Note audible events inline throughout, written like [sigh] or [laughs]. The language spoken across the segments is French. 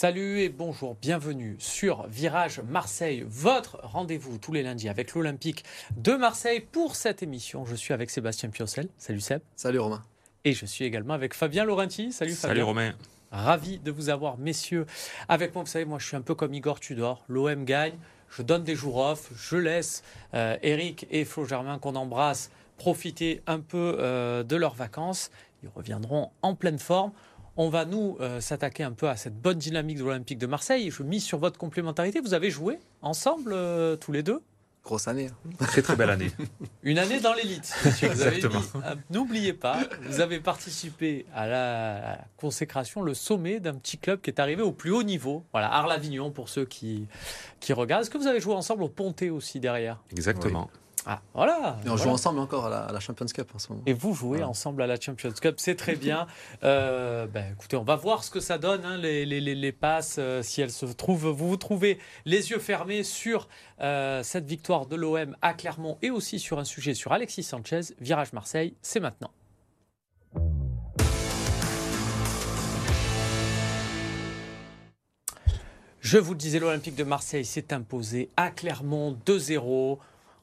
Salut et bonjour, bienvenue sur Virage Marseille, votre rendez-vous tous les lundis avec l'Olympique de Marseille. Pour cette émission, je suis avec Sébastien Piocel. Salut Seb. Salut Romain. Et je suis également avec Fabien Laurenti. Salut Fabien. Salut Romain. Ravi de vous avoir, messieurs, avec moi. Vous savez, moi je suis un peu comme Igor Tudor. L'OM gagne, je donne des jours off, je laisse euh, Eric et Flo Germain qu'on embrasse profiter un peu euh, de leurs vacances. Ils reviendront en pleine forme. On va nous euh, s'attaquer un peu à cette bonne dynamique de l'Olympique de Marseille. Je mise sur votre complémentarité. Vous avez joué ensemble euh, tous les deux? Grosse année. Hein. Très très belle année. [laughs] Une année dans l'élite. Exactement. Euh, n'oubliez pas, vous avez participé à la consécration, le sommet d'un petit club qui est arrivé au plus haut niveau. Voilà, Arles-Avignon pour ceux qui, qui regardent. Est-ce que vous avez joué ensemble au Ponté aussi derrière? Exactement. Ah, voilà. Et on joue ensemble encore à la, Champions Cup en ce moment. Et vous jouez ensemble à la Champions Cup, c'est très bien. [laughs] Euh, ben, écoutez, on va voir ce que ça donne, hein, les, les, les, passes, euh, si elles se trouvent. Vous vous trouvez les yeux fermés sur euh, cette victoire de l'OM à Clermont et aussi sur un sujet sur Alexis Sanchez. Virage Marseille, c'est maintenant. Je vous le disais, l'Olympique de Marseille s'est imposé à Clermont 2-0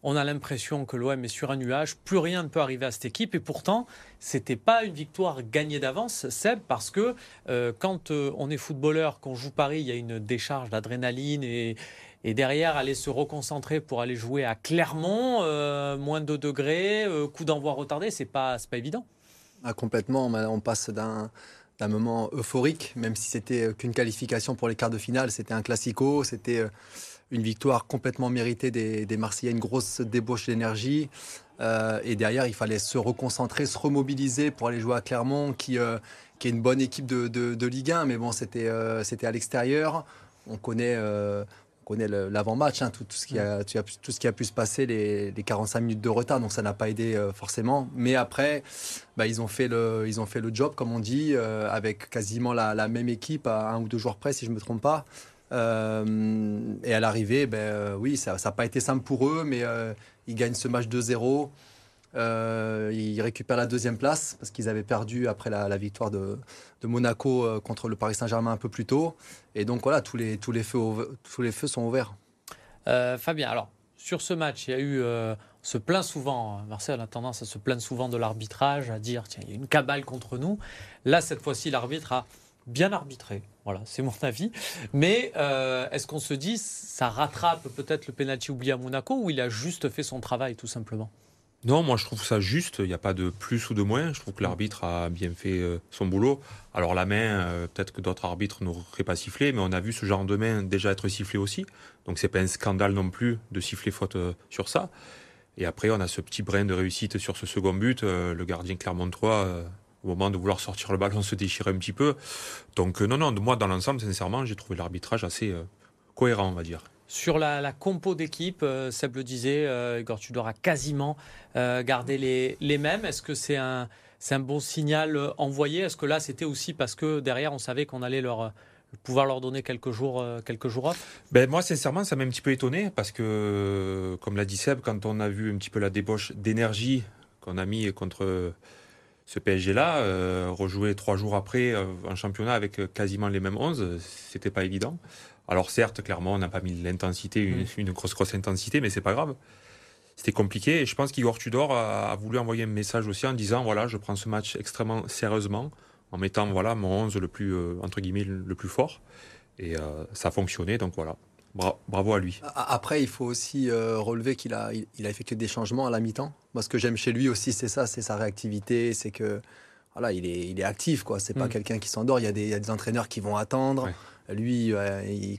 on a l'impression que l'OM est sur un nuage, plus rien ne peut arriver à cette équipe. Et pourtant, ce n'était pas une victoire gagnée d'avance, Seb, parce que euh, quand euh, on est footballeur, qu'on joue Paris, il y a une décharge d'adrénaline et, derrière, aller se reconcentrer pour aller jouer à Clermont, euh, moins de 2 degrés, coup d'envoi retardé, c'est pas, pas évident. Ah, complètement, on passe d'un d'un moment euphorique, même si c'était qu'une qualification pour les quarts de finale, c'était un classico, c'était une victoire complètement méritée des, des Marseillais, une grosse débauche d'énergie. Euh, et derrière, il fallait se reconcentrer, se remobiliser pour aller jouer à Clermont, qui, euh, qui est une bonne équipe de, de, Ligue 1. Mais bon, c'était euh, c'était à l'extérieur. On connaît, on connaît l'avant-match, hein, tout, tout, ce qui a, tout ce qui a pu se passer, les, les 45 minutes de retard. Donc ça n'a pas aidé forcément. Mais après, bah, ils, ont fait le, ils ont fait le job, comme on dit, avec quasiment la, la, même équipe à un ou deux jours près, si je ne me trompe pas. Euh, et à l'arrivée, ben, euh, oui, ça n'a pas été simple pour eux, mais euh, ils gagnent ce match 2-0. ils récupèrent la deuxième place parce qu'ils avaient perdu après la, victoire de, Monaco contre le Paris Saint-Germain un peu plus tôt. Et donc voilà, tous les, feux, tous les feux sont ouverts. Fabien, alors sur ce match, il y a eu, on se plaint souvent, Marseille a tendance à se plaindre souvent de l'arbitrage, à dire tiens, il y a une cabale contre nous. Là, cette fois-ci, l'arbitre a bien arbitré. Voilà, c'est mon avis. Mais euh, est-ce qu'on se dit, ça rattrape peut-être le penalty oublié à Monaco ou il a juste fait son travail tout simplement? Non, moi je trouve ça juste. Il n'y a pas de plus ou de moins. Je trouve que l'arbitre a bien fait euh, son boulot. Alors la main, euh, peut-être que d'autres arbitres n'auraient pas sifflé, mais on a vu ce genre de main déjà être sifflé aussi. Donc c'est pas un scandale non plus de siffler faute sur ça. Et après, on a ce petit brin de réussite sur ce second but. le gardien Clermont-3 au moment de vouloir sortir le ballon, se déchirer un petit peu. Donc euh, non, non, moi dans l'ensemble, sincèrement, j'ai trouvé l'arbitrage assez euh, cohérent, on va dire. Sur la, compo d'équipe, euh, Seb le disait, euh, Igor Tudor a quasiment gardé les, les mêmes. Est-ce que c'est un, c'est un bon signal envoyé? Est-ce que là, c'était aussi parce que derrière, on savait qu'on allait leur pouvoir leur donner quelques jours, quelques jours off? Ben Moi, sincèrement, ça m'a un petit peu étonné parce que, comme l'a dit Seb, quand on a vu un petit peu la débauche d'énergie qu'on a mis contre ce PSG-là, euh, rejouer trois jours après euh, un championnat avec euh, quasiment les mêmes 11, c'était pas évident. Alors certes, clairement, on n'a pas mis l'intensité, une, grosse grosse intensité, mais c'est pas grave. C'était compliqué et je pense qu'Igor Tudor a, voulu envoyer un message aussi en disant voilà, je prends ce match extrêmement sérieusement, en mettant voilà mon 11 le plus entre guillemets le plus fort et ça a fonctionné donc voilà. Bravo à lui. Après, il faut aussi relever qu'il a, il a effectué des changements à la mi-temps. Moi, ce que j'aime chez lui aussi, c'est ça, c'est sa réactivité, c'est que voilà, il est, il est actif, quoi. C'est pas mm. quelqu'un qui s'endort. Il y, a des, entraîneurs qui vont attendre. Lui,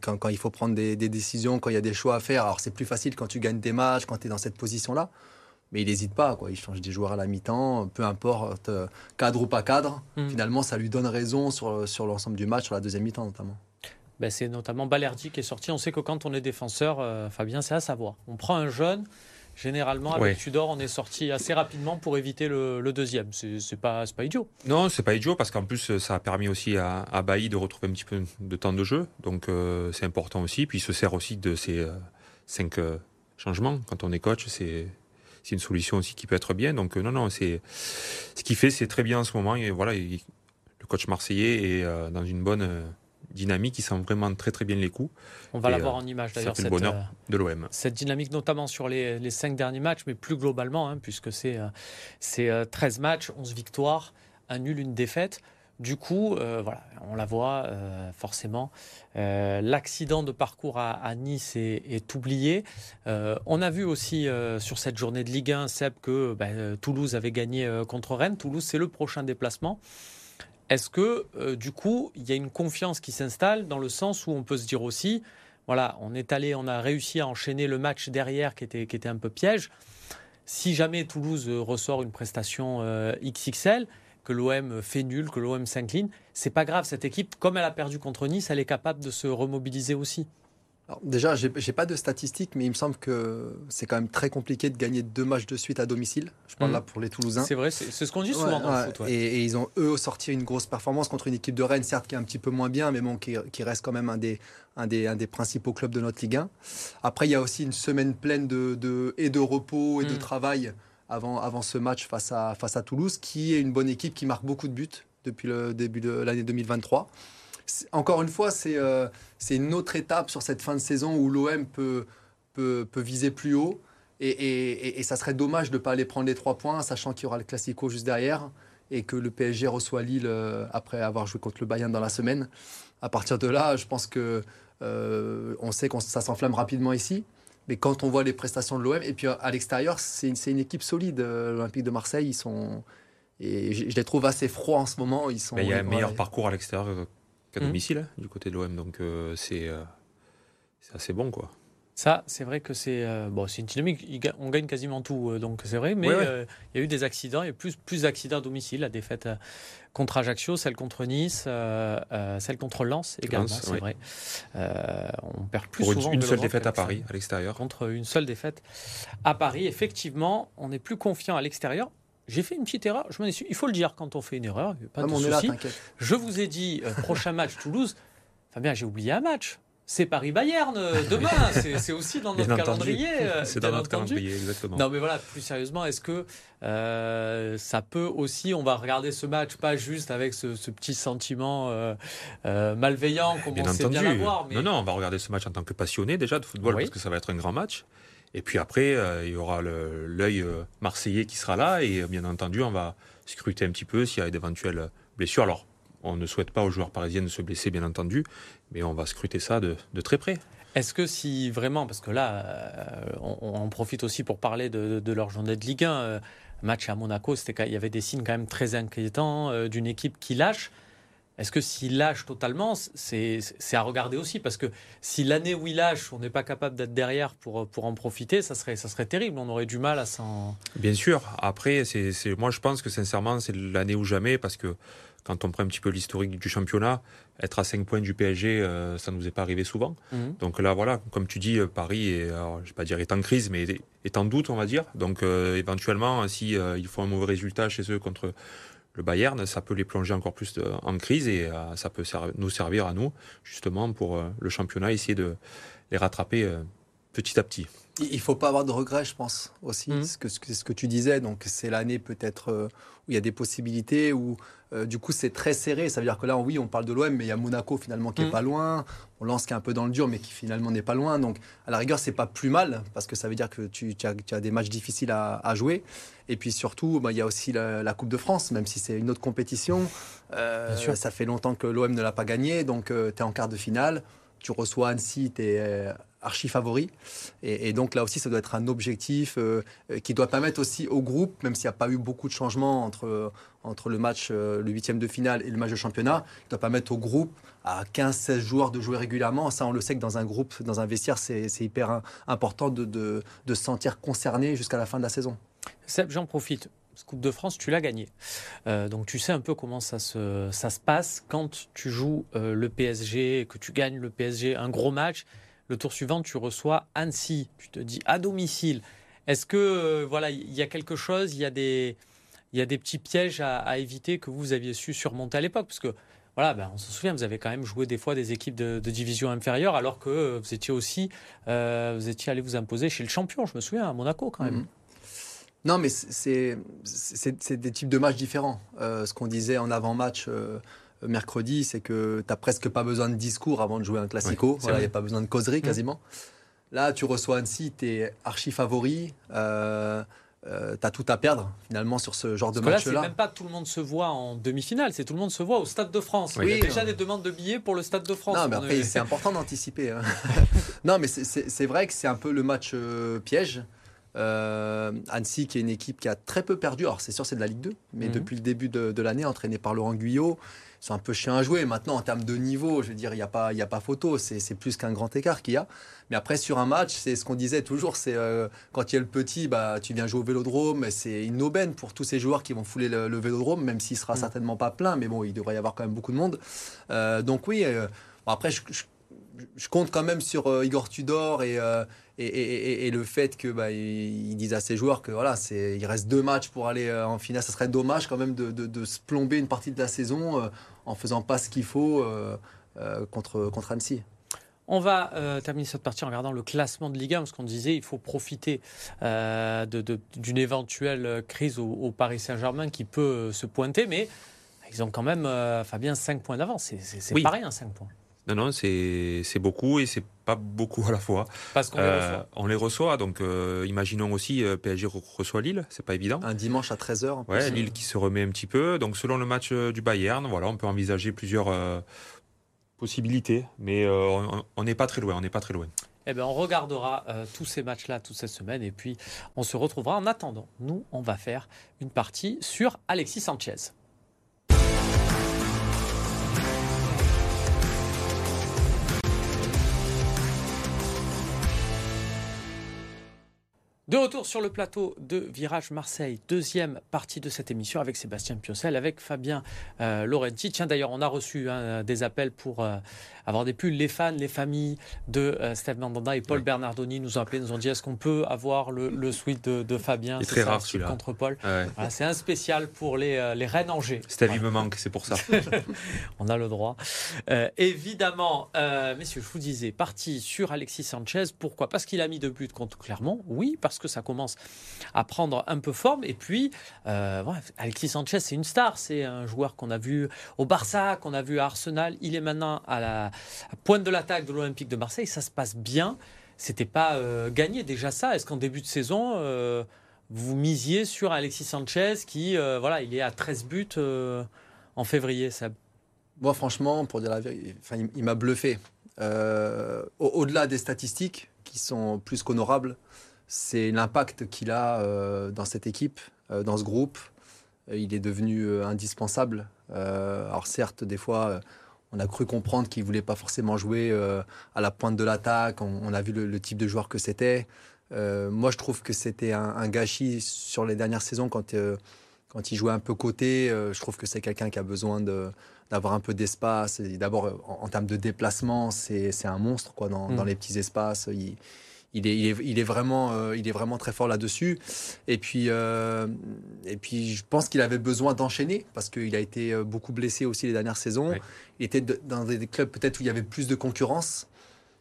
quand, quand, il faut prendre des, décisions, quand il y a des choix à faire, alors c'est plus facile quand tu gagnes des matchs, quand tu es dans cette position-là. Mais il n'hésite pas, quoi. Il change des joueurs à la mi-temps, peu importe euh, cadre ou pas cadre. Mm. Finalement, ça lui donne raison sur, sur l'ensemble du match, sur la deuxième mi-temps notamment. Ben, c'est notamment Balerdi qui est sorti. On sait que quand on est défenseur, euh, Fabien, c'est à savoir. On prend un jeune, Généralement, avec Tudor, on est sorti assez rapidement pour éviter le, deuxième. C'est pas, pas idiot. Non, c'est pas idiot parce qu'en plus, ça a permis aussi à, à Bailly de retrouver un petit peu de temps de jeu. Donc, euh, c'est important aussi. Puis, il se sert aussi de ces euh, cinq euh, changements. Quand on est coach, c'est une solution aussi qui peut être bien. Donc, non, non, c'est ce qu'il fait, c'est très bien en ce moment. Et voilà, le coach marseillais est dans une bonne dynamique, ils sentent vraiment très très bien les coups. On va l'avoir en image d'ailleurs. C'est le bonheur de l'OM. Cette dynamique, notamment sur les, les, cinq derniers matchs, mais plus globalement, hein, puisque c'est c'est 13 matchs, 11 victoires, un nul, une défaite. Du coup, euh, voilà, on la voit euh, forcément. Euh, l'accident de parcours à, Nice est, oublié. on a vu aussi sur cette journée de Ligue 1, Seb, que ben, Toulouse avait gagné contre Rennes. Toulouse, c'est le prochain déplacement. Est-ce que, du coup, il y a une confiance qui s'installe dans le sens où on peut se dire aussi, voilà, on est allé, on a réussi à enchaîner le match derrière qui était, qui était un peu piège. Si jamais Toulouse ressort une prestation XXL, que l'OM fait nul, que l'OM s'incline. C'est pas grave, cette équipe, comme elle a perdu contre Nice, elle est capable de se remobiliser aussi. Alors déjà, j'ai n'ai pas de statistiques, mais il me semble que c'est quand même très compliqué de gagner deux matchs de suite à domicile. Je parle mm. là pour les Toulousains. C'est vrai, c'est ce qu'on dit souvent dans le foot. Et, ils ont eux sorti une grosse performance contre une équipe de Rennes, certes qui est un petit peu moins bien, mais bon, qui, reste quand même un des, un des, un des principaux clubs de notre Ligue 1. Après, il y a aussi une semaine pleine de, et de repos et de mm. travail avant, avant ce match face à, face à Toulouse, qui est une bonne équipe qui marque beaucoup de buts depuis le début de l'année 2023. Encore une fois, euh, c'est une autre étape sur cette fin de saison où l'OM peut, peut, peut, viser plus haut. Et, et, et, ça serait dommage de ne pas aller prendre les trois points, sachant qu'il y aura le Classico juste derrière et que le PSG reçoit Lille euh, après avoir joué contre le Bayern dans la semaine. À partir de là, je pense que euh, on sait que ça s'enflamme rapidement ici. Mais quand on voit les prestations de l'OM, et puis à l'extérieur, c'est une, équipe solide. L'Olympique de Marseille, ils sont. Et je, les trouve assez froids en ce moment. Ils sont, il y a un meilleur parcours à l'extérieur qu'à mmh. domicile, hein, du côté de l'OM. Donc euh, c'est assez bon, quoi. Ça, c'est vrai que c'est euh, bon, c'est une dynamique. On gagne quasiment tout, euh, donc c'est vrai. Mais euh, il y a eu des accidents. Il y a plus plus d'accidents à domicile. La défaite contre Ajaccio, celle contre Nice, celle contre Lens également. C'est vrai. on perd plus Pour souvent. Une, seule défaite à Paris, à l'extérieur. Contre une seule défaite à Paris, effectivement, on est plus confiant à l'extérieur. J'ai fait une petite erreur. Je m'en Il faut le dire quand on fait une erreur. Pas de souci. Je vous ai dit prochain match Toulouse. Fabien, j'ai oublié un match c'est Paris-Bayern euh, demain. c'est aussi dans notre calendrier. Euh, [laughs] c'est dans notre calendrier, exactement. Non, mais voilà, plus sérieusement, est-ce que euh, ça peut aussi, on va regarder ce match pas juste avec ce, petit sentiment malveillant comme on sait bien l'avoir. Mais... Non, non, on va regarder ce match en tant que passionné déjà de football parce que ça va être un grand match. Et puis après, il y aura l'œil marseillais qui sera là et bien entendu, on va scruter un petit peu s'il y a d'éventuelles blessures. Alors, on ne souhaite pas aux joueurs parisiens de se blesser, bien entendu, mais on va scruter ça de, très près. Est-ce que si vraiment, parce que là, euh, on, profite aussi pour parler de, leur journée de Ligue 1, euh, match à Monaco, il y avait des signes quand même très inquiétants euh, d'une équipe qui lâche. Est-ce que s'il lâche totalement, c'est à regarder aussi Parce que si l'année où il lâche, on n'est pas capable d'être derrière pour, pour en profiter, ça serait, ça serait terrible. On aurait du mal à s'en. Bien sûr. Après, c'est moi, je pense que sincèrement, c'est l'année ou jamais parce que quand on prend un petit peu l'historique du championnat, être à 5 points du PSG, euh, ça ne nous est pas arrivé souvent. Mhm. Donc là, voilà, comme tu dis, euh, Paris est, je vais pas dire est en crise, mais est en doute, on va dire. Donc euh, éventuellement, si ils font un mauvais résultat chez eux contre le Bayern, ça peut les plonger encore plus en crise et ça peut nous servir à nous, justement, pour le championnat, essayer de les rattraper petit à petit. Il ne faut pas avoir de regrets, je pense, aussi. Mhm. Ce, que, ce que tu disais, donc c'est l'année peut-être où il y a des possibilités, où euh, du coup c'est très serré. Ça veut dire que là, oui, on parle de l'OM, mais il y a Monaco finalement qui est mm. pas loin. On lance qui est un peu dans le dur, mais qui finalement n'est pas loin. Donc à la rigueur, c'est pas plus mal, parce que ça veut dire que tu, as, des matchs difficiles à, jouer. Et puis surtout, bah, il y a aussi la, Coupe de France, même si c'est une autre compétition. Euh, ça fait longtemps que l'OM ne l'a pas gagné, donc euh, tu es en quart de finale. Tu reçois Annecy, tu es archi favori. Et, donc là aussi, ça doit être un objectif euh, qui doit permettre aussi au groupe, même s'il n'y a pas eu beaucoup de changements entre, entre le match, euh, le huitième de finale et le match de championnat, il doit permettre au groupe à 15-16 joueurs de jouer régulièrement. Ça, on le sait que dans un groupe, dans un vestiaire, c'est hyper important de, de, se sentir concerné jusqu'à la fin de la saison. Seb, j'en profite. Coupe de France, tu l'as gagné. Euh, donc tu sais un peu comment ça se, ça se passe quand tu joues le PSG, que tu gagnes le PSG, un gros match le tour suivant, tu reçois Annecy. Tu te dis à domicile. Est-ce que euh, voilà, il y a quelque chose, il y a des, il y a des petits pièges à, éviter que vous aviez su surmonter à l'époque, parce que voilà, ben, on se souvient, vous avez quand même joué des fois des équipes de, division inférieure, alors que euh, vous étiez aussi, euh, vous étiez allé vous imposer chez le champion. Je me souviens à Monaco quand même. Non, mais c'est des types de matchs différents. ce qu'on disait en avant-match mercredi, c'est que tu n'as presque pas besoin de discours avant de jouer un classico. Il n'y a pas besoin de causerie mmh. quasiment. Là, tu reçois Annecy, tu es archi favori. Euh, euh, tu as tout à perdre finalement sur ce genre de match-là. Là, c'est même pas tout le monde se voit en demi-finale, c'est tout le monde se voit au Stade de France. Oui, il y a déjà des demandes de billets pour le Stade de France. Non, mais après, c'est important d'anticiper. Hein. [laughs] non, mais c'est vrai que c'est un peu le match euh, piège. Euh, Annecy, qui est une équipe qui a très peu perdu. Alors, c'est sûr, c'est de la Ligue 2, mais mhm. depuis le début de, l'année, entraîné par Laurent Guyot, sont un peu chiens à jouer. Maintenant, en termes de niveau, je veux dire, il n'y a, pas, a pas photo. C'est plus qu'un grand écart qu'il y a. Mais après, sur un match, c'est ce qu'on disait toujours c'est euh, quand il y a le petit, bah, tu viens jouer au vélodrome. C'est une aubaine pour tous ces joueurs qui vont fouler le, vélodrome, même s'il sera mhm. certainement pas plein. Mais bon, il devrait y avoir quand même beaucoup de monde. Euh, donc, oui. après, je, je, compte quand même sur Igor Tudor et et, le fait que bah, ils disent à ses joueurs que voilà, c'est il reste deux matchs pour aller euh, en finale, ça serait dommage quand même de, se plomber une partie de la saison euh, en faisant pas ce qu'il faut euh, contre contre Annecy. On va terminer cette partie en regardant le classement de Ligue 1, parce qu'on disait il faut profiter d'une éventuelle crise au, Paris Saint-Germain qui peut se pointer, mais ils ont quand même, Fabien, 5 points d'avance. C'est pas rien, 5 points. Non, non, c'est beaucoup et c'est pas beaucoup à la fois. Parce qu'on les euh, reçoit. On les reçoit, donc euh, imaginons aussi euh, PSG reçoit Lille, c'est pas évident. Un dimanche à 13h. Ouais, Lille qui se remet un petit peu. Donc selon le match du Bayern, voilà, on peut envisager plusieurs possibilités, mais on n'est pas très loin, on n'est pas très loin. Eh bien, on regardera tous ces matchs-là toute cette semaine et puis on se retrouvera. En attendant, nous, on va faire une partie sur Alexis Sanchez. De retour sur le plateau de Virage Marseille, deuxième partie de cette émission avec Sébastien Piocel, avec Fabien euh, Laurenti. Tiens, d'ailleurs, on a reçu hein, des appels pour euh, avoir des pulls. Les fans, les familles de euh, Steve Mandanda et Paul Bernardoni nous ont appelé, nous ont dit est-ce qu'on peut avoir le, le suite de, Fabien? C'est très rare celui-là. Contre Paul. c'est un spécial pour les, les Rennes Angers. Steve, me manque, c'est pour ça. [laughs] on a le droit. évidemment, messieurs, je vous disais, parti sur Alexis Sanchez. Pourquoi? Parce qu'il a mis deux buts contre Clermont. Oui, parce que ça commence à prendre un peu forme. Et puis, euh, Alexis Sanchez, c'est une star. C'est un joueur qu'on a vu au Barça, qu'on a vu à Arsenal. Il est maintenant à la pointe de l'attaque de l'Olympique de Marseille. Ça se passe bien. C'était pas euh, gagné déjà ça. Est-ce qu'en début de saison, euh, vous misiez sur Alexis Sanchez qui, voilà, il est à 13 buts en février, ça Moi, franchement, pour dire la vérité, il m'a bluffé. Au-delà des statistiques qui sont plus qu'honorables, c'est l'impact qu'il a euh, dans cette équipe, euh, dans ce groupe. Euh, il est devenu indispensable. alors certes, des fois, on a cru comprendre qu'il voulait pas forcément jouer à la pointe de l'attaque. On, a vu le, type de joueur que c'était. moi, je trouve que c'était un, gâchis sur les dernières saisons quand, quand il jouait un peu côté. je trouve que c'est quelqu'un qui a besoin d'avoir un peu d'espace. D'abord, en, termes de déplacement, c'est un monstre quoi, dans, dans mmh. les petits espaces. Il, il est, il est, vraiment, euh, il est vraiment très fort là-dessus. Et puis, euh, et puis, je pense qu'il avait besoin d'enchaîner parce qu'il a été euh, beaucoup blessé aussi les dernières saisons. Il était dans des clubs peut-être où il y avait plus de concurrence.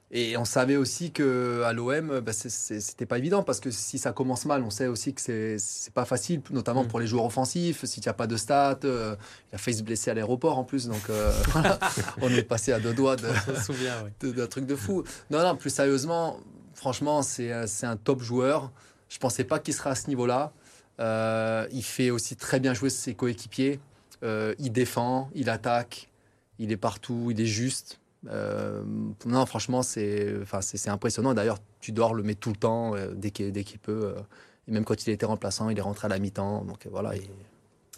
Et on savait aussi que à l'OM, bah, c'était pas évident parce que si ça commence mal, on sait aussi que c'est pas facile, notamment mm. pour les joueurs offensifs. Si tu n'as pas de stats, il a failli se blesser à l'aéroport en plus, donc [laughs] [laughs] on est passé à deux doigts d'un truc de fou. Non, non, plus sérieusement, Franchement, euh, c'est un top joueur. Je ne pensais pas qu'il serait à ce niveau-là. Euh, il fait aussi très bien jouer ses coéquipiers. Euh, il défend, il attaque, il est partout, il est juste. non, franchement, c'est enfin, impressionnant. D'ailleurs, tu dois le mettre tout le temps dès qu'il peut. et même quand il était remplaçant, il est rentré à la mi-temps. Donc voilà.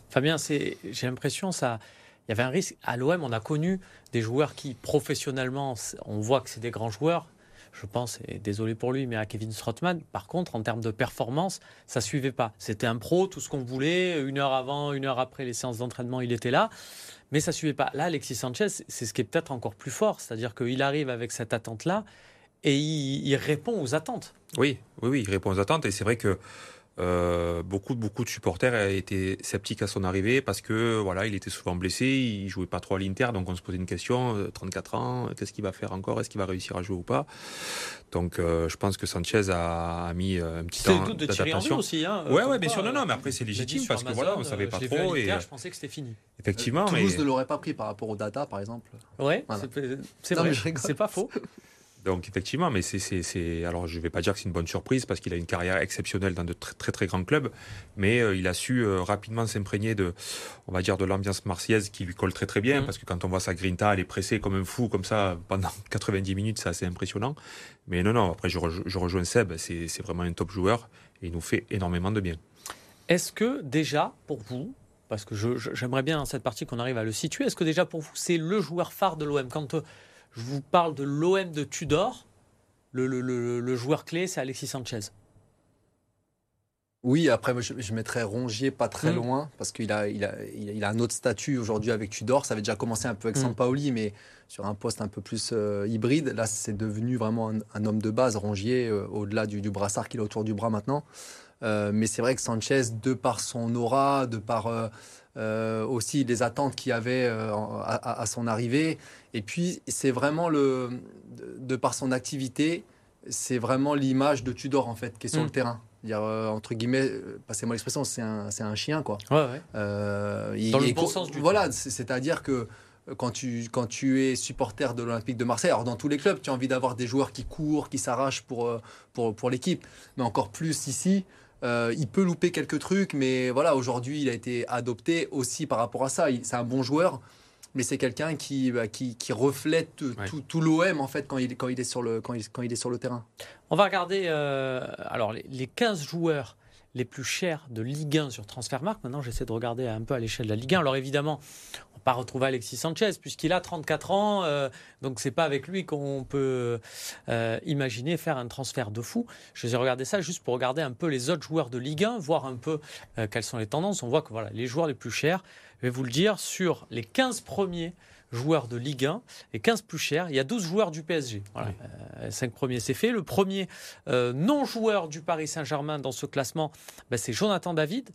Fabien, j'ai l'impression ça. Il y avait un risque. À l'OM, on a connu des joueurs qui, professionnellement, on voit que c'est des grands joueurs, je pense, et désolé pour lui, mais à Kevin Strottmann. Par contre, en termes de performance, ça suivait pas. C'était un pro, tout ce qu'on voulait. Une heure avant, une heure après les séances d'entraînement, il était là. Mais ça suivait pas. Là, Alexis Sanchez, c'est ce qui est peut-être encore plus fort. C'est-à-dire qu'il arrive avec cette attente-là et il, répond aux attentes. Oui, oui, oui, il répond aux attentes. Et c'est vrai que Euh, beaucoup, beaucoup de supporters étaient sceptiques à son arrivée parce que voilà, il était souvent blessé, il jouait pas trop à l'Inter, donc on se posait une question 34 euh, ans, qu'est-ce qu'il va faire encore Est-ce qu'il va réussir à jouer ou pas? Donc, euh, je pense que Sanchez a, mis un petit temps d'adaptation. aussi, hein, ouais, ouais, bien sûr, non, non, mais après c'est légitime parce que voilà, on savait pas trop. et je pensais que c'était fini. Effectivement, Toulouse ne l'aurait pas pris par rapport au data, par exemple. Ouais, c'est vrai, c'est pas faux. [laughs] Donc effectivement, mais c'est, alors je ne vais pas dire que c'est une bonne surprise parce qu'il a une carrière exceptionnelle dans de très très, très grands clubs, mais euh, il a su euh, rapidement s'imprégner de, on va dire, de l'ambiance marseillaise qui lui colle très très bien mmh. parce que quand on voit sa grinta, elle est pressée comme un fou comme ça pendant [laughs] 90 minutes, c'est assez impressionnant. Mais non non, après je, je rejoins Seb, c'est, vraiment un top joueur et il nous fait énormément de bien. Est-ce que déjà pour vous, parce que j'aimerais bien dans cette partie qu'on arrive à le situer, est-ce que déjà pour vous c'est le joueur phare de l'OM quand euh, je vous parle de l'OM de Tudor. Le, joueur clé, c'est Alexis Sanchez. Oui, après, je, je mettrais Rongier pas très hmm. loin, parce qu'il a, il a, il a, un autre statut aujourd'hui avec Tudor. Ça avait déjà commencé un peu avec mm. Sampaoli, mais sur un poste un peu plus euh, hybride. Là, c'est devenu vraiment un, homme de base, Rongier, euh, au-delà du, brassard qu'il a autour du bras maintenant. Euh, mais c'est vrai que Sanchez, de par son aura, de par euh, aussi les attentes qu'il y avait euh, à, son arrivée. Et puis, c'est vraiment le, de, par son activité, c'est vraiment l'image de Tudor en fait qui est sur le mm. terrain. Dire, euh, entre guillemets, passez-moi l'expression, c'est un, un, chien quoi. Ouais, ouais. Dans le bon sens du Voilà, c'est-à-dire que quand tu, quand tu es supporter de l'Olympique de Marseille, alors dans tous les clubs, tu as envie d'avoir des joueurs qui courent, qui s'arrachent pour, pour, pour l'équipe, mais encore plus ici, euh, il peut louper quelques trucs, mais voilà, aujourd'hui, il a été adopté aussi par rapport à ça. C'est un bon joueur, mais c'est quelqu'un qui, bah, qui, reflète tout, l'OM en fait quand il, quand, il est sur le, quand, il, quand il est sur le terrain. On va regarder euh, alors les, les, 15 joueurs les plus chers de Ligue 1 sur Transfermarkt. Maintenant, j'essaie de regarder un peu à l'échelle de la Ligue 1. Alors évidemment, pas retrouver Alexis Sanchez puisqu'il a 34 ans. Euh, donc c'est pas avec lui qu'on peut euh, imaginer faire un transfert de fou. Je vais regarder ça juste pour regarder un peu les autres joueurs de Ligue 1, voir un peu euh, quelles sont les tendances. On voit que voilà, les joueurs les plus chers, je vais vous le dire, sur les 15 premiers joueurs de Ligue 1 et 15 plus chers, il y a 12 joueurs du PSG. Voilà. 5 premiers, c'est fait. Le premier non-joueur du Paris Saint-Germain dans ce classement, ben, c'est Jonathan David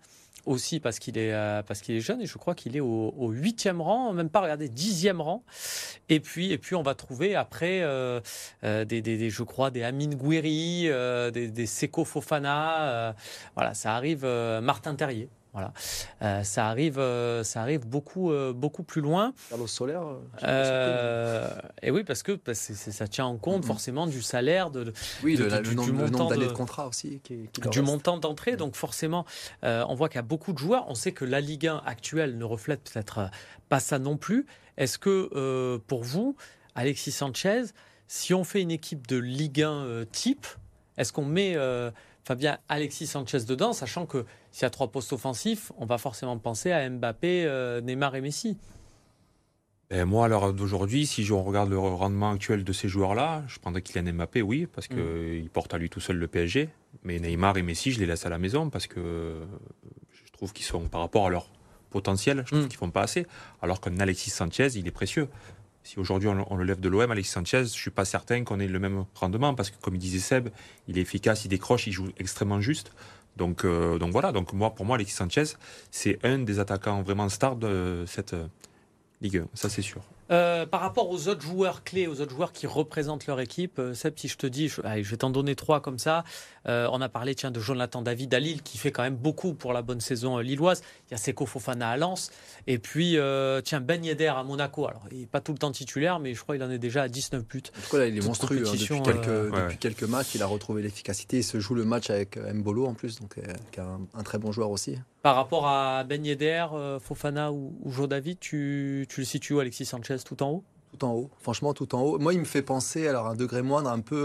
aussi parce qu'il est, euh, parce qu'il est jeune et je crois qu'il est au huitième rang, même pas regarder dixième rang. Et puis, et puis on va trouver après euh, euh, des, des, je crois, des Amin Gouiri, des, des Seko Fofana. voilà, ça arrive. Martin Terrier. Voilà, euh, ça arrive, euh, ça arrive beaucoup, euh, beaucoup plus loin. Carlos Solaire. et oui, parce que ça tient en compte forcément du salaire, de, oui, du, montant d'années de, contrat aussi, du montant d'entrée. Donc forcément, on voit qu'il y a beaucoup de joueurs. On sait que la Ligue 1 actuelle ne reflète peut-être pas ça non plus. Est-ce que pour vous, Alexis Sanchez, si on fait une équipe de Ligue 1 type, est-ce qu'on met Fabien Alexis Sanchez dedans, sachant que s'il y a trois postes offensifs, on va forcément penser à Mbappé, euh, Neymar et Messi. Et moi, à l'heure d'aujourd'hui, si on regarde le rendement actuel de ces joueurs-là, je prendrais Kylian Mbappé, oui, parce qu'il mm. porte à lui tout seul le PSG. Mais Neymar et Messi, je les laisse à la maison parce que je trouve qu'ils sont, par rapport à leur potentiel, je trouve mm. qu'ils font pas assez. Alors qu'un Alexis Sanchez, il est précieux si aujourd'hui on, le lève de l'OM, Alexis Sanchez, je suis pas certain qu'on ait le même rendement parce que comme il disait Seb, il est efficace, il décroche, il joue extrêmement juste. Donc, euh, voilà, donc moi, pour moi, Alexis Sanchez, c'est un des attaquants vraiment stars de cette euh, Ligue 1, ça c'est sûr. Euh, par rapport aux autres joueurs clés, aux autres joueurs qui représentent leur équipe, euh, Seb, si je te dis, je, vais t'en donner trois comme ça. Euh, on a parlé tiens, de Jonathan David à Lille, qui fait quand même beaucoup pour la bonne saison lilloise. Il y a Seko Fofana à Lens. Et puis, tiens, Ben Yedder à Monaco. Alors, il n'est pas tout le temps titulaire, mais je crois qu'il en est déjà à 19 buts. En tout cas, là, il est monstrueux. Hein, depuis, quelques, depuis quelques, matchs, il a retrouvé l'efficacité. Il se joue le match avec Mbolo en plus, donc qui est un, très bon joueur aussi. Par rapport à Ben Yedder, Fofana ou, ou Joe David, tu, tu le situes où, Alexis Sanchez, tout en haut? Tout en haut, franchement tout en haut. Moi, il me fait penser, alors un degré moindre, un peu,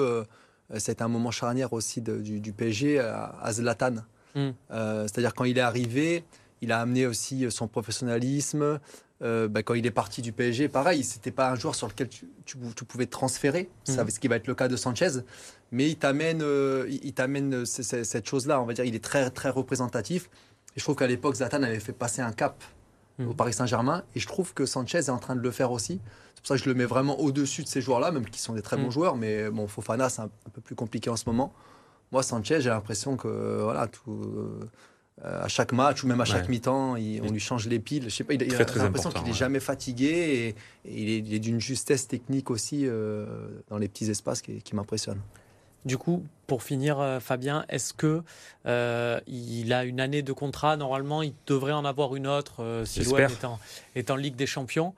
euh, c'est un moment charnière aussi du, PSG à, Zlatan. Hmm. Euh, c'est-à-dire quand il est arrivé, il a amené aussi son professionnalisme. Euh, bah, quand il est parti du PSG, pareil, c'était pas un joueur sur lequel tu, pouvais te transférer, mm. ce qui va être le cas de Sanchez, mais il t'amène, il t'amène cette chose-là. On va dire, il est très très représentatif. Et je trouve qu'à l'époque, Zlatan avait fait passer un cap au mm. Paris Saint-Germain. Et je trouve que Sanchez est en train de le faire aussi. C'est pour ça que je le mets vraiment au-dessus de ces joueurs-là, même qui sont des très bons mm. joueurs. Mais bon, Fofana, c'est un, peu plus compliqué en ce moment. moi, Sanchez, j'ai l'impression que voilà, tout, à chaque match ou même à chaque mi-temps, on lui change les piles. Je sais pas, il, a l'impression qu'il n'est jamais fatigué et, il est, d'une justesse technique aussi dans les petits espaces qui, qui m'impressionne. Du coup, pour finir, euh, Fabien, est-ce que euh, il a une année de contrat? Normalement, il devrait en avoir une autre euh, si l'OM est en, Ligue des Champions.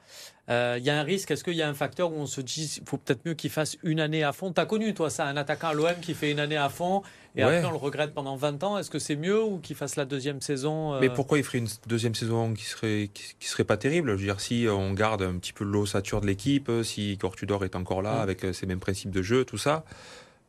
Il y a un risque. Est-ce qu'il y a un facteur où on se dit qu'il faut peut-être mieux qu'il fasse une année à fond? Tu as connu, toi, ça, un attaquant à l'OM qui fait une année à fond et après on le regrette pendant 20 ans. Est-ce que c'est mieux ou qu'il fasse la deuxième saison Mais pourquoi il ferait une deuxième saison qui serait, qui, serait pas terrible? Je veux dire, si on garde un petit peu l'ossature de l'équipe, si Cortudor est encore là mm. avec ses mêmes principes de jeu, tout ça.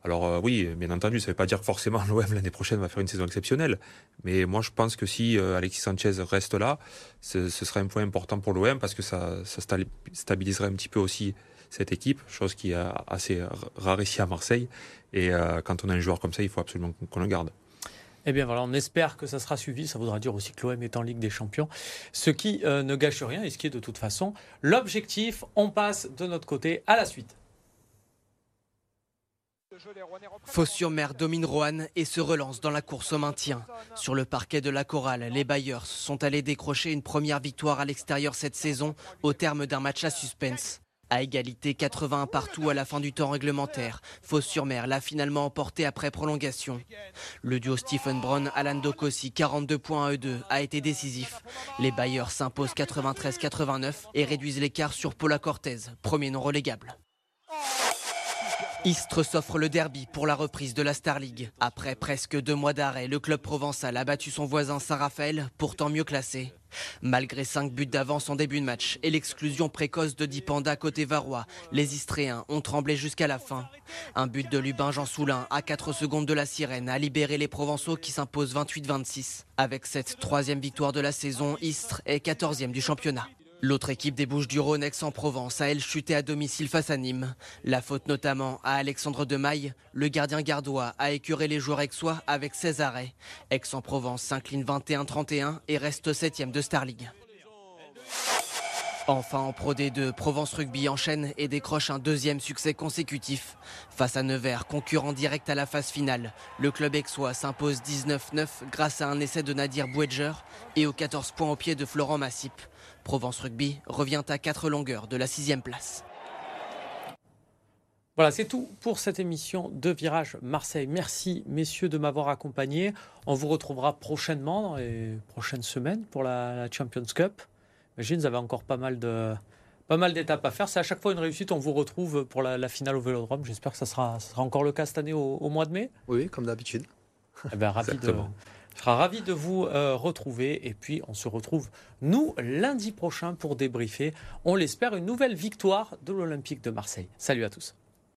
Alors euh, oui, bien entendu, ça ne veut pas dire que forcément [laughs] l'OM l'année prochaine va faire une saison exceptionnelle. Mais moi, je pense que si euh, Alexis Sanchez reste là, ce, serait un point important pour l'OM parce que ça, stabiliserait un petit peu aussi cette équipe, chose qui est assez rare ici à Marseille. Et euh, quand on a un joueur comme ça, il faut absolument qu'on le garde. Eh bien voilà, on espère que ça sera suivi. Ça voudra dire aussi que l'OM est en Ligue des Champions, ce qui ne gâche rien et ce qui est de toute façon l'objectif. On passe de notre côté à la suite. Fos-sur-Mer domine Roanne et se relance dans la course au maintien. Sur le parquet de la chorale, les Bayers sont allés décrocher une première victoire à l'extérieur cette saison au terme d'un match à suspense. À égalité 81 partout à la fin du temps réglementaire, Fos-sur-Mer l'a finalement emporté après prolongation. Le duo Stephen Brown, Alan Dokossi, 42 points à eux2, a été décisif. Les Bayers s'imposent 93-89 et réduisent l'écart sur Paula Cortez, premier non relégable. Istres s'offre le derby pour la reprise de la Star League. Après presque deux mois d'arrêt, le club provençal a battu son voisin Saint-Raphaël, pourtant mieux classé. Malgré cinq buts d'avance en début de match et l'exclusion précoce de Dipanda côté Varois, les Istréens ont tremblé jusqu'à la fin. Un but de Lubin Jean Soulin à 4 secondes de la sirène a libéré les Provençaux qui s'imposent 28-26. Avec cette troisième victoire de la saison, Istres est 14e du championnat. L'autre équipe des Bouches-du-Rhône, Aix-en-Provence, a elle chuté à domicile face à Nîmes. La faute notamment à Alexandre Demaille. Le gardien gardois a écuré les joueurs aixois avec 16 arrêts. Aix-en-Provence s'incline 21-31 et reste 7 de Star League. Enfin, en Pro D2, Provence Rugby enchaîne et décroche un deuxième succès consécutif. Face à Nevers, concurrent direct à la phase finale, le club aixois s'impose 19-9 grâce à un essai de Nadir Bouedger et aux 14 points au pied de Florent Massip. Provence Rugby revient à 4 longueurs de la sixième place. Voilà, c'est tout pour cette émission de Virage Marseille. Merci, messieurs, de m'avoir accompagné. On vous retrouvera prochainement, dans les prochaines semaines, pour la, Champions Cup. J'imagine vous avez encore pas mal de pas mal d'étapes à faire. C'est à chaque fois une réussite. On vous retrouve pour la, finale au Vélodrome. J'espère que ça sera, sera, encore le cas cette année au, mois de mai. Oui, comme d'habitude. Eh ben, je [laughs] serai ravi de vous euh, retrouver et puis on se retrouve nous lundi prochain pour débriefer, on l'espère, une nouvelle victoire de l'Olympique de Marseille. Salut à tous.